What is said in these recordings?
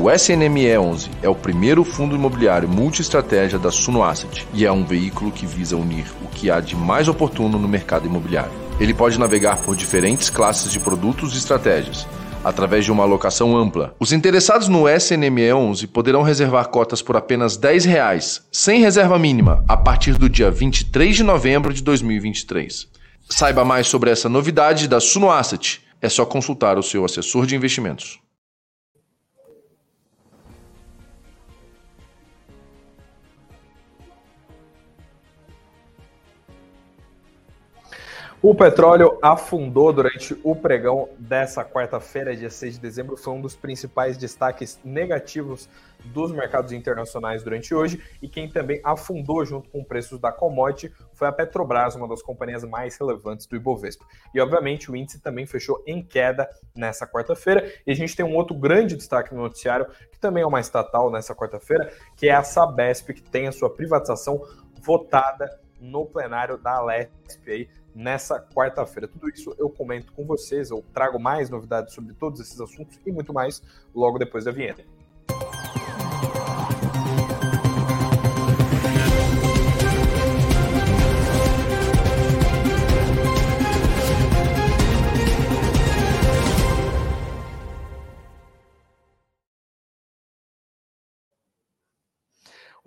O SNME11 é o primeiro fundo imobiliário multi-estratégia da Suno Asset e é um veículo que visa unir o que há de mais oportuno no mercado imobiliário. Ele pode navegar por diferentes classes de produtos e estratégias, através de uma alocação ampla. Os interessados no SNME11 poderão reservar cotas por apenas 10 reais, sem reserva mínima, a partir do dia 23 de novembro de 2023. Saiba mais sobre essa novidade da Suno Asset. É só consultar o seu assessor de investimentos. O petróleo afundou durante o pregão dessa quarta-feira, dia 6 de dezembro. Foi um dos principais destaques negativos dos mercados internacionais durante hoje. E quem também afundou junto com preços da commodity foi a Petrobras, uma das companhias mais relevantes do Ibovespa. E, obviamente, o índice também fechou em queda nessa quarta-feira. E a gente tem um outro grande destaque no noticiário, que também é uma estatal nessa quarta-feira, que é a Sabesp, que tem a sua privatização votada no plenário da Alesp aí nessa quarta-feira. Tudo isso eu comento com vocês, eu trago mais novidades sobre todos esses assuntos e muito mais logo depois da vinheta.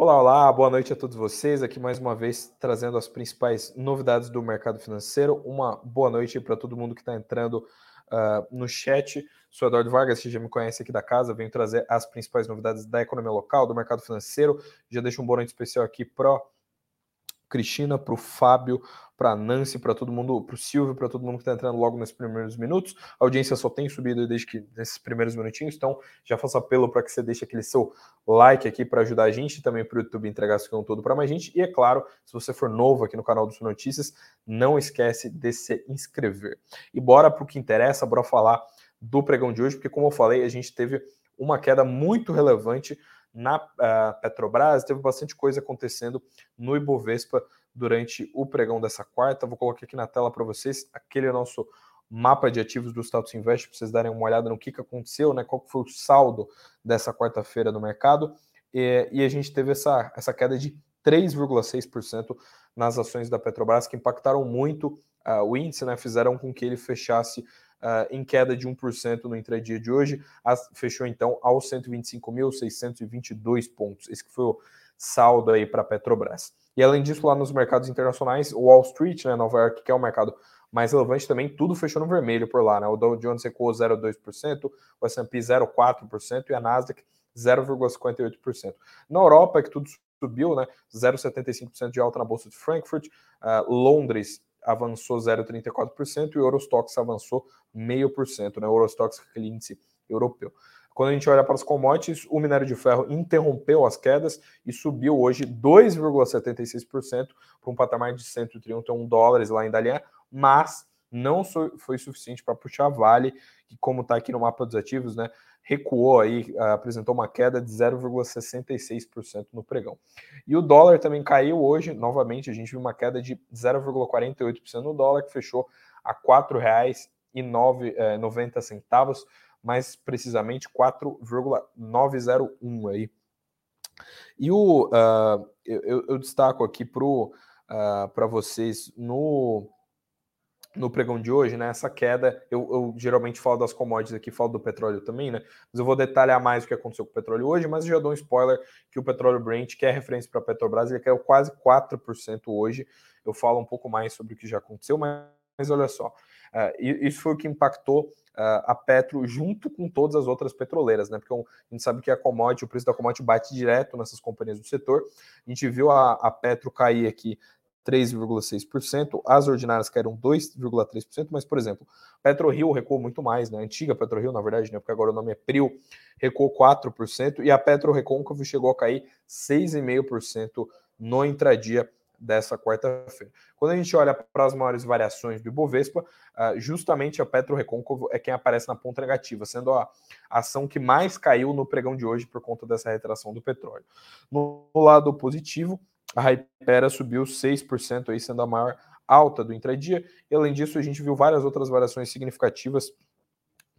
Olá, olá, boa noite a todos vocês. Aqui mais uma vez trazendo as principais novidades do mercado financeiro. Uma boa noite para todo mundo que está entrando uh, no chat. Sou Eduardo Vargas, você já me conhece aqui da casa. Venho trazer as principais novidades da economia local, do mercado financeiro. Já deixo um boa noite especial aqui para Cristina, para o Fábio, para a Nancy, para todo mundo, para o Silvio, para todo mundo que está entrando logo nesses primeiros minutos. A audiência só tem subido desde que nesses primeiros minutinhos, então já faço apelo para que você deixe aquele seu like aqui para ajudar a gente também para o YouTube entregar esse conteúdo para mais gente. E é claro, se você for novo aqui no canal do Sul Notícias, não esquece de se inscrever. E bora para o que interessa, bora falar do pregão de hoje, porque como eu falei, a gente teve uma queda muito relevante na Petrobras, teve bastante coisa acontecendo no Ibovespa durante o pregão dessa quarta. Vou colocar aqui na tela para vocês aquele nosso mapa de ativos do Status Invest, para vocês darem uma olhada no que, que aconteceu, né? Qual foi o saldo dessa quarta-feira no mercado. E, e, a gente teve essa, essa queda de 3,6% nas ações da Petrobras, que impactaram muito uh, o índice, né? Fizeram com que ele fechasse uh, em queda de 1% no intradia de hoje, fechou então aos 125.622 pontos. Esse que foi o saldo aí para a Petrobras. E além disso, lá nos mercados internacionais, o Wall Street, né, Nova York, que é o mercado mais relevante também, tudo fechou no vermelho por lá, né? O Dow Jones recuou 0,2%, o S&P 0,4% e a Nasdaq 0,58%. Na Europa, que tudo subiu, né? 0,75% de alta na bolsa de Frankfurt, uh, Londres avançou 0,34% e o Eurostox avançou 0,5%, né? O Eurostox é aquele índice europeu. Quando a gente olha para os commodities, o minério de ferro interrompeu as quedas e subiu hoje 2,76% para um patamar de 131 dólares lá em Dalian, mas não foi suficiente para puxar a Vale, que como está aqui no mapa dos ativos, né, recuou aí, apresentou uma queda de 0,66% no pregão. E o dólar também caiu hoje, novamente, a gente viu uma queda de 0,48% no dólar, que fechou a R$ 4,90, mais precisamente 4,901 aí. E o, uh, eu, eu, destaco aqui para uh, vocês no no pregão de hoje, né? Essa queda, eu, eu, geralmente falo das commodities aqui, falo do petróleo também, né? Mas eu vou detalhar mais o que aconteceu com o petróleo hoje, mas já dou um spoiler que o petróleo Brent, que é referência para a Petrobras, ele caiu quase 4% hoje. Eu falo um pouco mais sobre o que já aconteceu, mas, mas olha só, uh, isso foi o que impactou uh, a Petro junto com todas as outras petroleiras, né? Porque a gente sabe que a commodity, o preço da commodity bate direto nessas companhias do setor. A gente viu a, a Petro cair aqui 3,6%, as ordinárias caíram 2,3%, mas, por exemplo, PetroRio recuou muito mais, né? A antiga PetroRio, na verdade, né? Porque agora o nome é Prio, recuou 4%, e a Petro Recôncavo chegou a cair 6,5% no intradia dessa quarta-feira. Quando a gente olha para as maiores variações do Ibovespa, ah, justamente a Petro Recôncavo é quem aparece na ponta negativa, sendo a ação que mais caiu no pregão de hoje por conta dessa retração do petróleo. No lado positivo, a Hypera subiu 6%, aí sendo a maior alta do intradia. E além disso, a gente viu várias outras variações significativas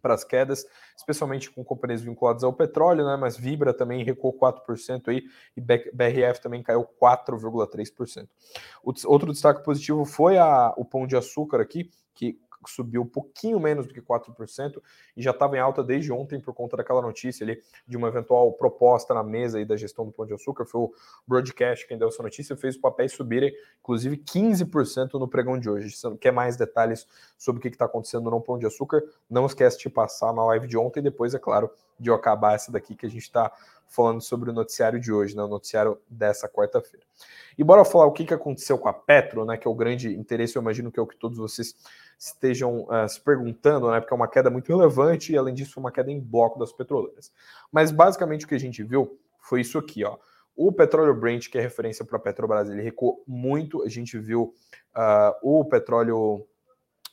para as quedas, especialmente com companhias vinculadas ao petróleo, né? Mas Vibra também recuou 4% aí e BRF também caiu 4,3%. Outro destaque positivo foi a, o pão de açúcar aqui, que subiu um pouquinho menos do que 4% e já estava em alta desde ontem por conta daquela notícia ali de uma eventual proposta na mesa aí da gestão do Pão de Açúcar. Foi o Broadcast quem deu essa notícia, fez os papéis subirem, inclusive 15% no pregão de hoje. Se quer mais detalhes sobre o que está acontecendo no Pão de Açúcar, não esquece de passar na live de ontem depois, é claro, de eu acabar essa daqui que a gente está falando sobre o noticiário de hoje, né, o noticiário dessa quarta-feira. E bora falar o que, que aconteceu com a Petro, né, que é o grande interesse, eu imagino que é o que todos vocês estejam uh, se perguntando, né, porque é uma queda muito relevante e, além disso, uma queda em bloco das petroleiras. Mas, basicamente, o que a gente viu foi isso aqui, ó. O petróleo Brent, que é referência para a Petrobras, ele recuou muito. A gente viu uh, o petróleo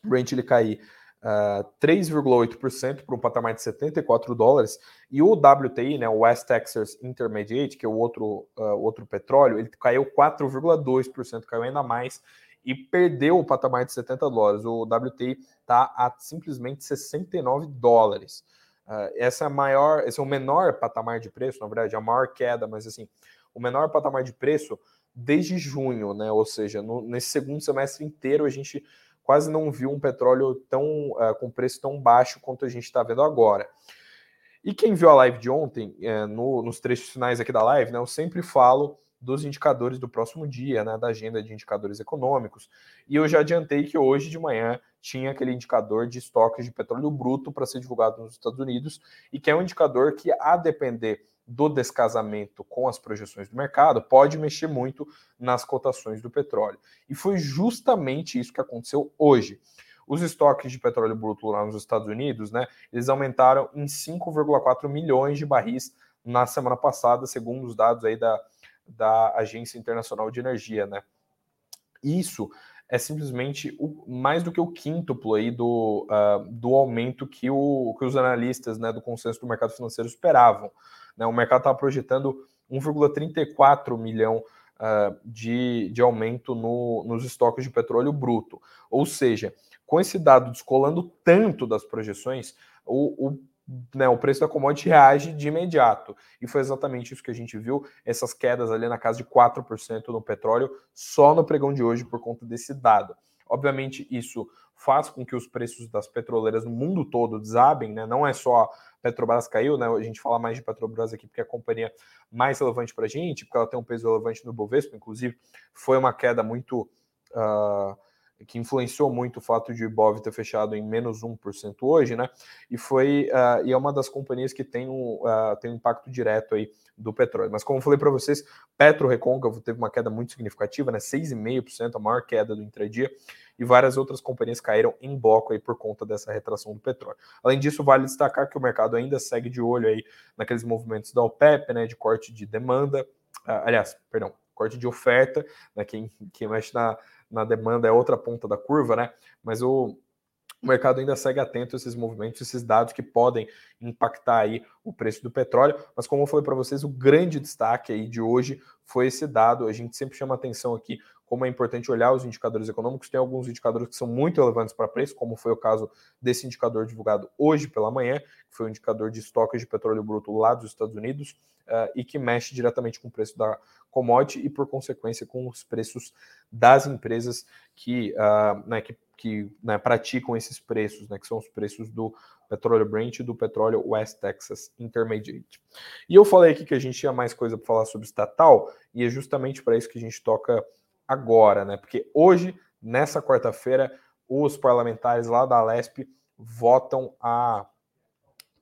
Brent ele cair uh, 3,8% para um patamar de 74 dólares. E o WTI, né, o West Texas Intermediate, que é o outro, uh, outro petróleo, ele caiu 4,2%, caiu ainda mais e perdeu o patamar de 70 dólares. O WTI está a simplesmente 69 dólares. Uh, essa é maior, esse é o menor patamar de preço, na verdade, a maior queda, mas assim, o menor patamar de preço desde junho, né? Ou seja, no, nesse segundo semestre inteiro a gente quase não viu um petróleo tão uh, com preço tão baixo quanto a gente está vendo agora. E quem viu a live de ontem, uh, no, nos trechos finais aqui da live, né? Eu sempre falo dos indicadores do próximo dia, né, da agenda de indicadores econômicos. E eu já adiantei que hoje de manhã tinha aquele indicador de estoques de petróleo bruto para ser divulgado nos Estados Unidos e que é um indicador que, a depender do descasamento com as projeções do mercado, pode mexer muito nas cotações do petróleo. E foi justamente isso que aconteceu hoje. Os estoques de petróleo bruto lá nos Estados Unidos, né, eles aumentaram em 5,4 milhões de barris na semana passada, segundo os dados aí da da Agência Internacional de Energia, né? Isso é simplesmente o, mais do que o quíntuplo aí do, uh, do aumento que, o, que os analistas né, do consenso do mercado financeiro esperavam. Né? O mercado estava projetando 1,34 milhão uh, de, de aumento no, nos estoques de petróleo bruto. Ou seja, com esse dado descolando tanto das projeções, o, o né, o preço da commodity reage de imediato. E foi exatamente isso que a gente viu, essas quedas ali na casa de 4% no petróleo, só no pregão de hoje por conta desse dado. Obviamente, isso faz com que os preços das petroleiras no mundo todo desabem, né? Não é só Petrobras caiu, né? A gente fala mais de Petrobras aqui porque é a companhia mais relevante para a gente, porque ela tem um peso relevante no Bovespa, inclusive foi uma queda muito uh, que influenciou muito o fato de o Ibov ter fechado em menos 1% hoje, né? E foi uh, e é uma das companhias que tem um, uh, tem um impacto direto aí do petróleo. Mas como eu falei para vocês, Petro Recôncavo teve uma queda muito significativa, né? 6,5%, a maior queda do intradia, e várias outras companhias caíram em bloco aí por conta dessa retração do petróleo. Além disso, vale destacar que o mercado ainda segue de olho aí naqueles movimentos da OPEP, né? De corte de demanda, uh, aliás, perdão, corte de oferta, né? Quem, quem mexe na na demanda é outra ponta da curva, né? Mas o, o mercado ainda segue atento a esses movimentos, esses dados que podem impactar aí o preço do petróleo. Mas como eu falei para vocês, o grande destaque aí de hoje foi esse dado. A gente sempre chama atenção aqui como é importante olhar os indicadores econômicos. Tem alguns indicadores que são muito relevantes para preço, como foi o caso desse indicador divulgado hoje pela manhã, que foi o indicador de estoques de petróleo bruto lá dos Estados Unidos, uh, e que mexe diretamente com o preço da commodity e, por consequência, com os preços das empresas que, uh, né, que, que né, praticam esses preços, né, que são os preços do petróleo Brent e do petróleo West Texas Intermediate. E eu falei aqui que a gente tinha mais coisa para falar sobre estatal, e é justamente para isso que a gente toca agora, né? Porque hoje, nessa quarta-feira, os parlamentares lá da Lesp votam a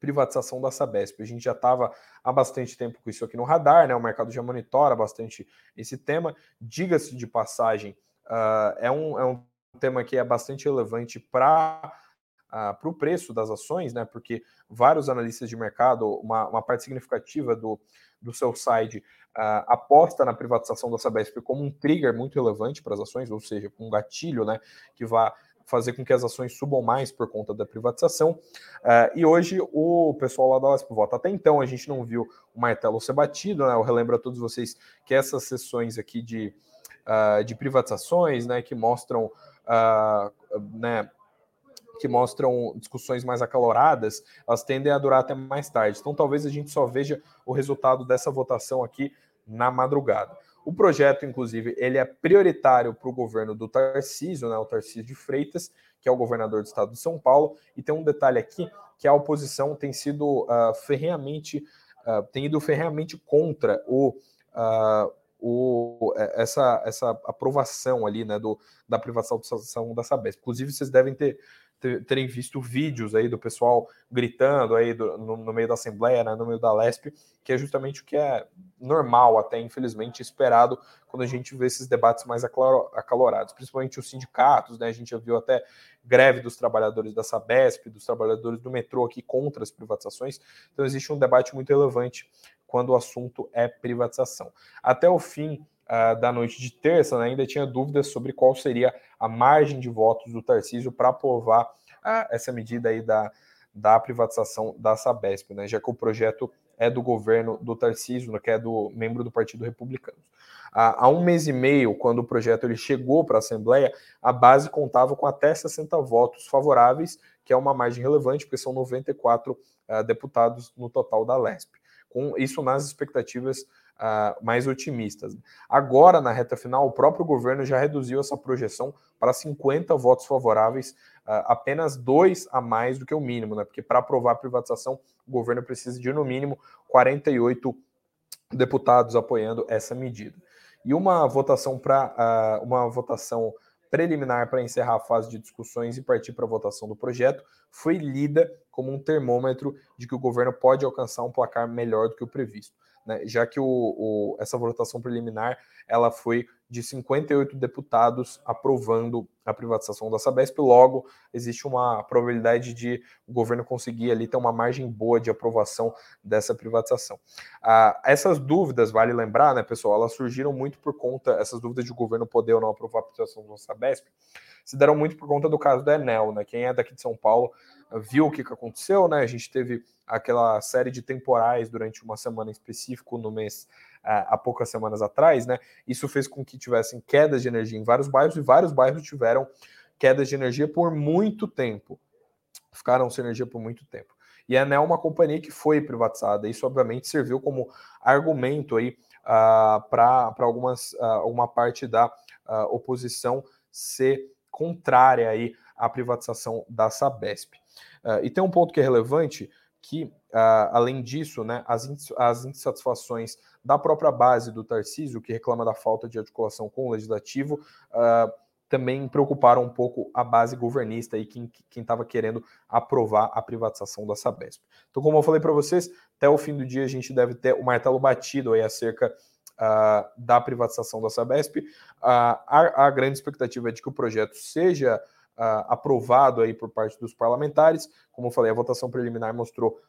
privatização da Sabesp. A gente já estava há bastante tempo com isso aqui no radar, né? O mercado já monitora bastante esse tema. Diga-se de passagem, uh, é, um, é um tema que é bastante relevante para uh, ah, para o preço das ações, né? Porque vários analistas de mercado, uma, uma parte significativa do, do seu site uh, aposta na privatização da Sabesp como um trigger muito relevante para as ações, ou seja, um gatilho, né? Que vai fazer com que as ações subam mais por conta da privatização. Uh, e hoje o pessoal lá da Lesp vota. Até então a gente não viu o martelo ser batido, né? Eu relembro a todos vocês que essas sessões aqui de, uh, de privatizações, né, que mostram uh, né, que mostram discussões mais acaloradas, elas tendem a durar até mais tarde. Então, talvez a gente só veja o resultado dessa votação aqui na madrugada. O projeto, inclusive, ele é prioritário para o governo do Tarcísio, né, o Tarcísio de Freitas, que é o governador do estado de São Paulo. E tem um detalhe aqui, que a oposição tem sido uh, ferreamente, uh, tem ido ferreamente contra o, uh, o, é, essa, essa aprovação ali, né, do, da privatização da Sabesp. Inclusive, vocês devem ter terem visto vídeos aí do pessoal gritando aí do, no, no, meio da Assembleia, né, no meio da LESP, que é justamente o que é normal, até infelizmente esperado, quando a gente vê esses debates mais acalorados, principalmente os sindicatos, né, a gente já viu até greve dos trabalhadores da Sabesp, dos trabalhadores do metrô aqui contra as privatizações, então existe um debate muito relevante quando o assunto é privatização. Até o fim uh, da noite de terça, né, ainda tinha dúvidas sobre qual seria a margem de votos do Tarcísio para aprovar uh, essa medida aí da, da privatização da Sabesp, né, já que o projeto é do governo do Tarcísio, né, que é do membro do Partido Republicano. há um mês e meio, quando o projeto ele chegou para a Assembleia, a base contava com até 60 votos favoráveis, que é uma margem relevante, porque são 94 uh, deputados no total da LESP. Com isso nas expectativas uh, mais otimistas. Agora, na reta final, o próprio governo já reduziu essa projeção para 50 votos favoráveis, uh, apenas dois a mais do que o mínimo, né? Porque para aprovar a privatização, o governo precisa de no mínimo 48 deputados apoiando essa medida. E uma votação para uh, uma votação preliminar para encerrar a fase de discussões e partir para a votação do projeto foi lida como um termômetro de que o governo pode alcançar um placar melhor do que o previsto né, já que o, o, essa votação preliminar ela foi de 58 deputados aprovando a privatização da Sabesp, logo existe uma probabilidade de o governo conseguir ali ter uma margem boa de aprovação dessa privatização. Ah, essas dúvidas, vale lembrar, né, pessoal, elas surgiram muito por conta, essas dúvidas de o governo poder ou não aprovar a privatização da Sabesp, se deram muito por conta do caso da Enel, né? Quem é daqui de São Paulo viu o que, que aconteceu, né? A gente teve aquela série de temporais durante uma semana em específico no mês há poucas semanas atrás, né? Isso fez com que tivessem quedas de energia em vários bairros e vários bairros tiveram quedas de energia por muito tempo. Ficaram sem energia por muito tempo. E a Enel é uma companhia que foi privatizada. Isso, obviamente, serviu como argumento aí uh, para algumas uh, alguma parte da uh, oposição ser contrária aí à privatização da Sabesp. Uh, e tem um ponto que é relevante, que, uh, além disso, né, as, as insatisfações da própria base do Tarcísio, que reclama da falta de articulação com o legislativo, uh, também preocuparam um pouco a base governista e quem estava querendo aprovar a privatização da Sabesp. Então, como eu falei para vocês, até o fim do dia a gente deve ter o martelo batido aí acerca uh, da privatização da Sabesp. Uh, a, a, grande expectativa é de que o projeto seja uh, aprovado aí por parte dos parlamentares. Como eu falei, a votação preliminar mostrou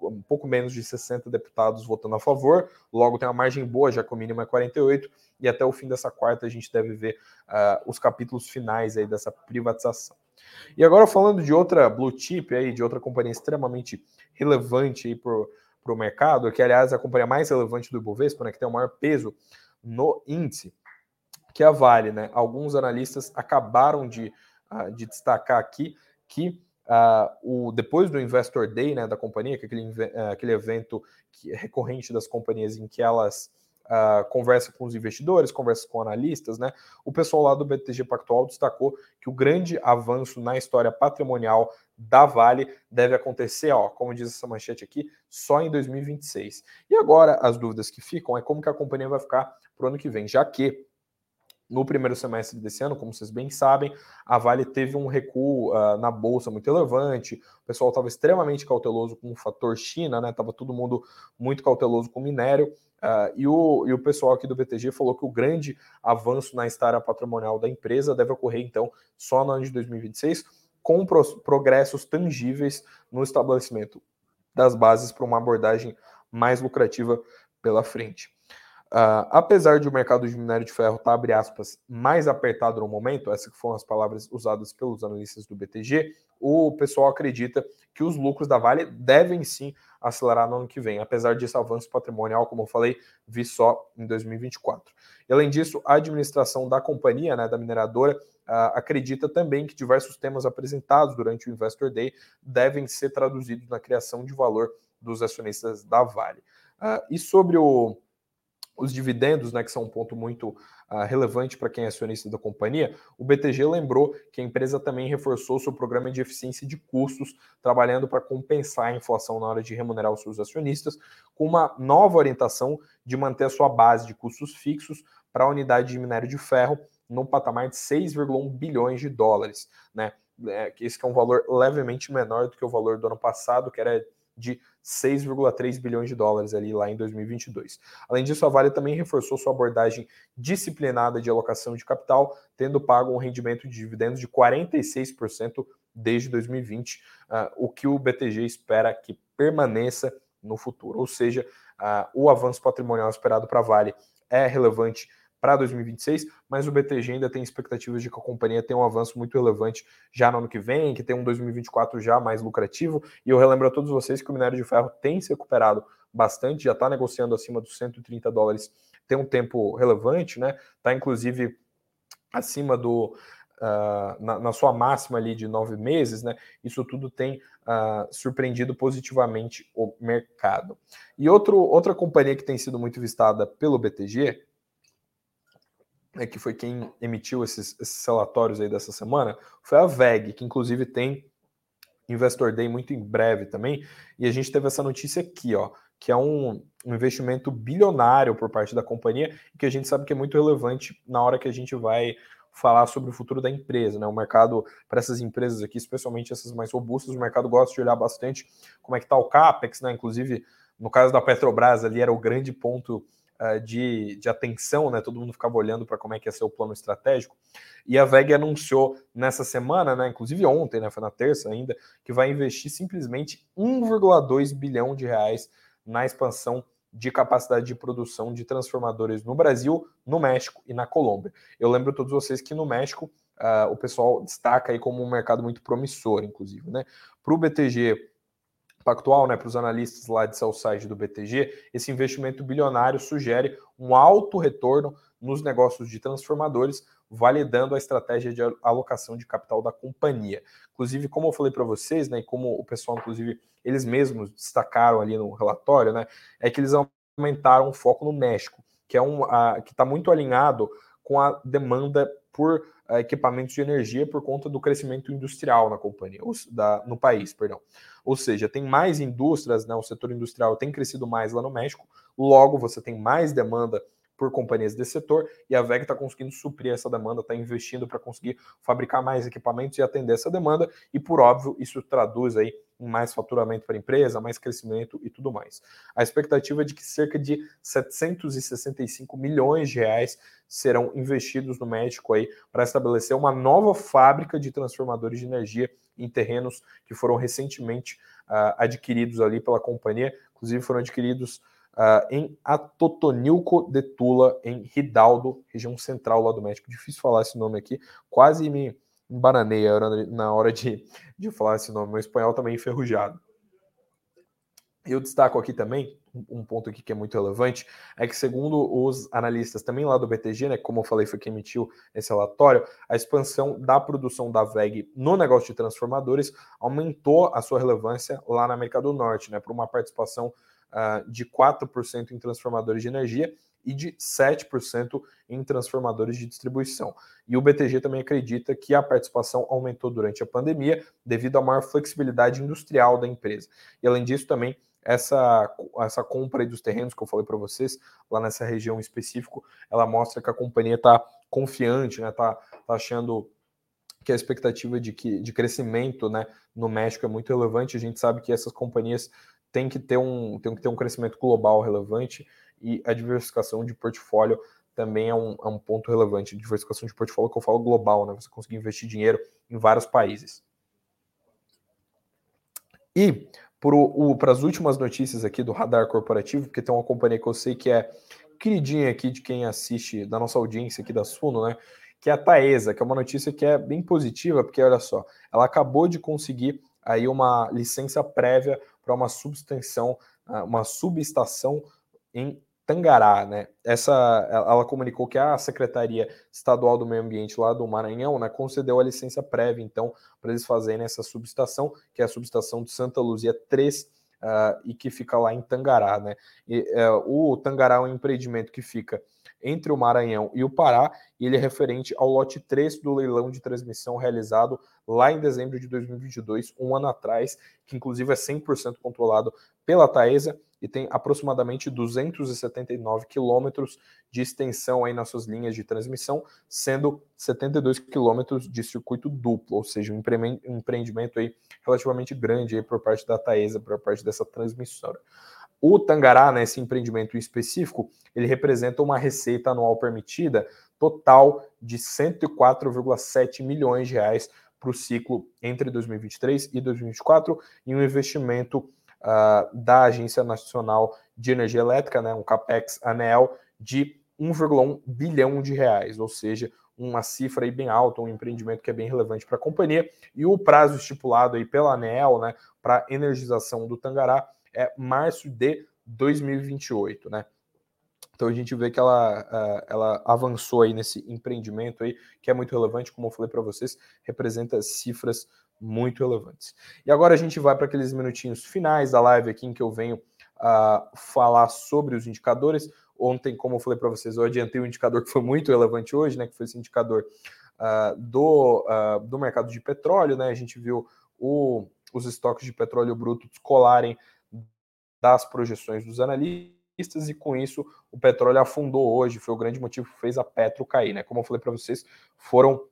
um pouco menos de 60 deputados votando a favor, logo tem uma margem boa, já que o mínimo é 48, e até o fim dessa quarta a gente deve ver os capítulos finais aí dessa privatização. E agora falando de outra blue chip aí, de outra companhia extremamente relevante aí por, para o mercado, que aliás é a companhia mais relevante do Ibovespa, né, que tem o maior peso no índice, que é a Vale. Né? Alguns analistas acabaram de, uh, de destacar aqui que uh, o, depois do Investor Day né, da companhia, que é aquele, uh, aquele evento que recorrente das companhias em que elas uh, conversa com os investidores, conversa com analistas, né? O pessoal lá do BTG Pactual destacou que o grande avanço na história patrimonial da Vale deve acontecer, ó, como diz essa manchete aqui, só em 2026. E agora as dúvidas que ficam é como que a companhia vai ficar para o ano que vem, já que no primeiro semestre desse ano, como vocês bem sabem, a Vale teve um recuo uh, na bolsa muito relevante. O pessoal estava extremamente cauteloso com o fator China, né? Tava todo mundo muito cauteloso com o minério. Uh, e, o, e o pessoal aqui do BTG falou que o grande avanço na história patrimonial da empresa deve ocorrer, então, só no ano de 2026, com progressos tangíveis no estabelecimento das bases para uma abordagem mais lucrativa pela frente. Uh, apesar de o mercado de minério de ferro estar, tá, aspas, mais apertado no momento, essas foram as palavras usadas pelos analistas do BTG, o pessoal acredita que os lucros da Vale devem sim acelerar no ano que vem, apesar desse avanço patrimonial, como eu falei, vi só em 2024. E além disso, a administração da companhia, né, da mineradora, uh, acredita também que diversos temas apresentados durante o Investor Day devem ser traduzidos na criação de valor dos acionistas da Vale. Uh, e sobre o os dividendos, né, que são um ponto muito uh, relevante para quem é acionista da companhia, o BTG lembrou que a empresa também reforçou seu programa de eficiência de custos, trabalhando para compensar a inflação na hora de remunerar os seus acionistas, com uma nova orientação de manter a sua base de custos fixos para a unidade de minério de ferro no patamar de 6,1 bilhões de dólares, né? É, esse que é um valor levemente menor do que o valor do ano passado, que era de 6,3 bilhões de dólares ali lá em 2022. Além disso, a Vale também reforçou sua abordagem disciplinada de alocação de capital, tendo pago um rendimento de dividendos de 46% desde 2020, uh, ah, o que o BTG espera que permaneça no futuro. Ou seja, uh, o avanço patrimonial esperado para a Vale é relevante para 2026, mas o BTG ainda tem expectativas de que a companhia tenha um avanço muito relevante já no ano que vem, que tem um 2024 já mais lucrativo. E eu relembro a todos vocês que o minério de ferro tem se recuperado bastante, já está negociando acima dos 130 dólares, tem um tempo relevante, né? Está inclusive acima do. Uh, na, na, sua máxima ali de nove meses, né? Isso tudo tem uh, surpreendido positivamente o mercado. E outro, outra companhia que tem sido muito vistada pelo BTG né, que foi quem emitiu esses, esses, relatórios aí dessa semana, foi a VEG, que inclusive tem Investor Day muito em breve também. E a gente teve essa notícia aqui, ó, que é um, investimento bilionário por parte da companhia, que a gente sabe que é muito relevante na hora que a gente vai falar sobre o futuro da empresa, né? O mercado, para essas empresas aqui, especialmente essas mais robustas, o mercado gosta de olhar bastante como é que está o CAPEX, né? Inclusive, no caso da Petrobras, ali era o grande ponto uh, de, de atenção, né? Todo mundo ficava olhando para como é que ia ser o plano estratégico. E a VEG anunciou nessa semana, né? Inclusive ontem, né? Foi na terça ainda, que vai investir simplesmente 1,2 bilhão de reais na expansão de capacidade de produção de transformadores no Brasil, no México e na Colômbia. Eu lembro a todos vocês que no México uh, o pessoal destaca aí como um mercado muito promissor, inclusive, né? Para o BTG Pactual, né, para os analistas lá de Southside do BTG, esse investimento bilionário sugere um alto retorno nos negócios de transformadores, validando a estratégia de alocação de capital da companhia. Inclusive, como eu falei para vocês, né, e como o pessoal, inclusive, eles mesmos destacaram ali no relatório, né, é que eles aumentaram o foco no México, que é um a, que está muito alinhado com a demanda por equipamentos de energia por conta do crescimento industrial na companhia, da, no país, perdão. Ou seja, tem mais indústrias, né, o setor industrial tem crescido mais lá no México, logo você tem mais demanda por companhias desse setor e a VEG está conseguindo suprir essa demanda, está investindo para conseguir fabricar mais equipamentos e atender essa demanda, e por óbvio, isso traduz aí mais faturamento para a empresa, mais crescimento e tudo mais. A expectativa é de que cerca de 765 milhões de reais serão investidos no México aí para estabelecer uma nova fábrica de transformadores de energia em terrenos que foram recentemente uh, adquiridos ali pela companhia, inclusive foram adquiridos uh, em Atotonilco de Tula, em Hidalgo, região central lá do México. Difícil falar esse nome aqui, quase me embananei na hora de, de falar esse nome. Meu espanhol também enferrujado. Eu destaco aqui também um ponto aqui que é muito relevante, é que segundo os analistas também lá do BTG, né, como eu falei, foi quem emitiu esse relatório, a expansão da produção da VEG no negócio de transformadores aumentou a sua relevância lá na América do Norte, né, para uma participação uh, de 4% em transformadores de energia e de 7% em transformadores de distribuição. E o BTG também acredita que a participação aumentou durante a pandemia devido à maior flexibilidade industrial da empresa. E além disso, também essa, essa compra dos terrenos que eu falei para vocês, lá nessa região específico, ela mostra que a companhia está confiante, né? Está tá achando que a expectativa de, que, de crescimento né, no México é muito relevante. A gente sabe que essas companhias têm que ter um, têm que ter um crescimento global relevante e a diversificação de portfólio também é um, é um ponto relevante. Diversificação de portfólio que eu falo global, né? Você conseguir investir dinheiro em vários países. E para as últimas notícias aqui do radar corporativo, porque tem uma companhia que eu sei que é queridinha aqui de quem assiste, da nossa audiência aqui da Suno, né? Que é a Taesa, que é uma notícia que é bem positiva, porque olha só, ela acabou de conseguir aí uma licença prévia para uma substação, ah, uma subestação em Tangará, né? Essa, ela comunicou que a Secretaria Estadual do Meio Ambiente lá do Maranhão, né, concedeu a licença prévia, então, para eles fazerem essa subestação, que é a subestação de Santa Luzia 3, uh, ah, e que fica lá em Tangará, né? E, uh, o Tangará é um empreendimento que fica entre o Maranhão e o Pará, e ele é referente ao lote 3 do leilão de transmissão realizado lá em dezembro de 2022, um ano atrás, que inclusive é 100% controlado pela Taesa e tem aproximadamente 279 quilômetros de extensão aí nas suas linhas de transmissão, sendo 72 quilômetros de circuito duplo, ou seja, um empreendimento aí relativamente grande aí por parte da Taesa, por parte dessa transmissora. O Tangará, nesse né, empreendimento específico, ele representa uma receita anual permitida total de 104,7 milhões de reais para o ciclo entre 2023 e 2024 e um investimento uh, da Agência Nacional de Energia Elétrica, né, um CAPEX ANEL, de 1,1 bilhão de reais, ou seja, uma cifra aí bem alta, um empreendimento que é bem relevante para a companhia, e o prazo estipulado aí pela ANEL, né, para energização do Tangará é março de 2028, né? Então a gente vê que ela, uh, ela avançou aí nesse empreendimento aí, que é muito relevante, como eu falei para vocês, representa cifras muito relevantes. E agora a gente vai para aqueles minutinhos finais da live aqui em que eu venho uh, falar sobre os indicadores. Ontem, como eu falei para vocês, eu adiantei um indicador que foi muito relevante hoje, né? Que foi esse indicador uh, do, uh, do mercado de petróleo, né? A gente viu o, os estoques de petróleo bruto descolarem das projeções dos analistas e com isso o petróleo afundou hoje, foi o grande motivo que fez a Petro cair, né? Como eu falei para vocês, foram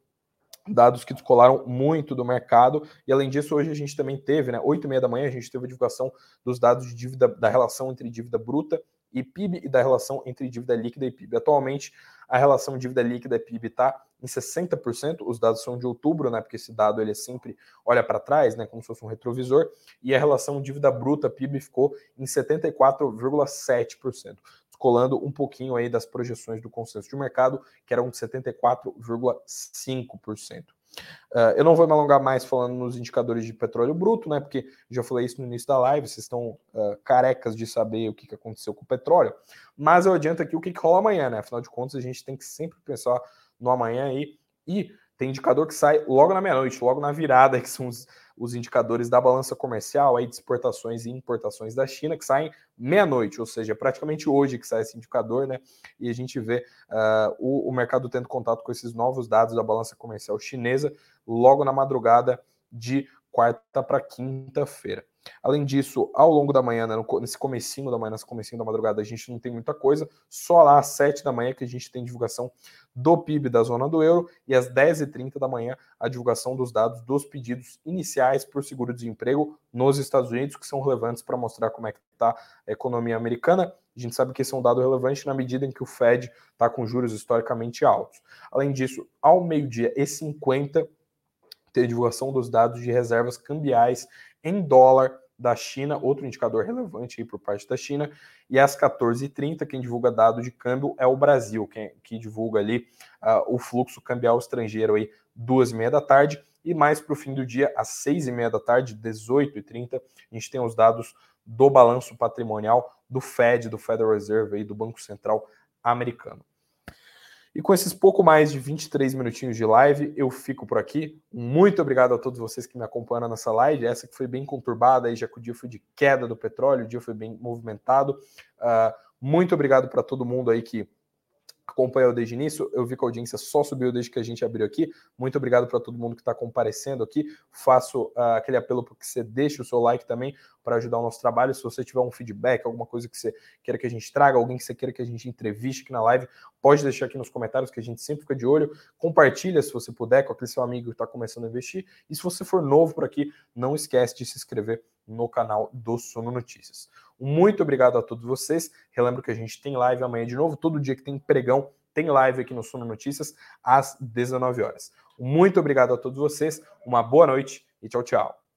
dados que descolaram muito do mercado, e além disso, hoje a gente também teve, né, 8 e meia da manhã, a gente teve a divulgação dos dados de dívida, da relação entre dívida bruta e PIB e da relação entre dívida líquida e PIB. Atualmente, a relação dívida líquida e PIB está em 60%, os dados são de outubro, né, porque esse dado ele é sempre olha para trás, né, como se fosse um retrovisor, e a relação dívida bruta PIB ficou em 74,7% colando um pouquinho aí das projeções do consenso de mercado, que eram de 74,5%. Uh, ah, eu não vou me alongar mais falando nos indicadores de petróleo bruto, né? Porque já falei isso no início da live, vocês estão uh, carecas de saber o que, que aconteceu com o petróleo. Mas eu adianto aqui o que, que rola amanhã, né? Afinal de contas, a gente tem que sempre pensar no amanhã aí. E tem indicador que sai logo na meia-noite, logo na virada, que são os, os indicadores da balança comercial aí de exportações e importações da China, que saem meia-noite, ou seja, praticamente hoje que sai esse indicador, né? E a gente vê uh, o, o mercado tendo contato com esses novos dados da balança comercial chinesa logo na madrugada de quarta para quinta-feira. Além disso, ao longo da manhã, né, nesse comecinho da manhã, nesse comecinho da madrugada, a gente não tem muita coisa, só lá às 7 da manhã que a gente tem divulgação do PIB da zona do euro e às 10h30 da manhã a divulgação dos dados dos pedidos iniciais por seguro-desemprego nos Estados Unidos, que são relevantes para mostrar como é que está a economia americana. A gente sabe que esse é um dado relevante na medida em que o Fed está com juros historicamente altos. Além disso, ao meio-dia e 50 ter divulgação dos dados de reservas cambiais em dólar da China, outro indicador relevante aí por parte da China, e às 14h30, quem divulga dado de câmbio é o Brasil, quem, que divulga ali uh, o fluxo cambial estrangeiro aí duas e meia da tarde, e mais para o fim do dia, às seis e meia da tarde, 18h30, a gente tem os dados do balanço patrimonial do Fed, do Federal Reserve aí, do Banco Central americano. E com esses pouco mais de 23 minutinhos de live, eu fico por aqui. Muito obrigado a todos vocês que me acompanham nessa live. Essa que foi bem conturbada, aí já que o dia foi de queda do petróleo, o dia foi bem movimentado. Uh, muito obrigado para todo mundo aí que acompanhou desde o início. Eu vi que a audiência só subiu desde que a gente abriu aqui. Muito obrigado para todo mundo que está comparecendo aqui. Faço uh, aquele apelo para que você deixe o seu like também para ajudar o nosso trabalho. Se você tiver um feedback, alguma coisa que você queira que a gente traga, alguém que você queira que a gente entreviste aqui na live, pode deixar aqui nos comentários que a gente sempre fica de olho. Compartilha se você puder com aquele seu amigo que está começando a investir. E se você for novo por aqui, não esquece de se inscrever no canal do Sono Notícias. Muito obrigado a todos vocês. Relembro que a gente tem live amanhã de novo. Todo dia que tem pregão, tem live aqui no Sono Notícias às 19 horas. Muito obrigado a todos vocês. Uma boa noite e tchau, tchau.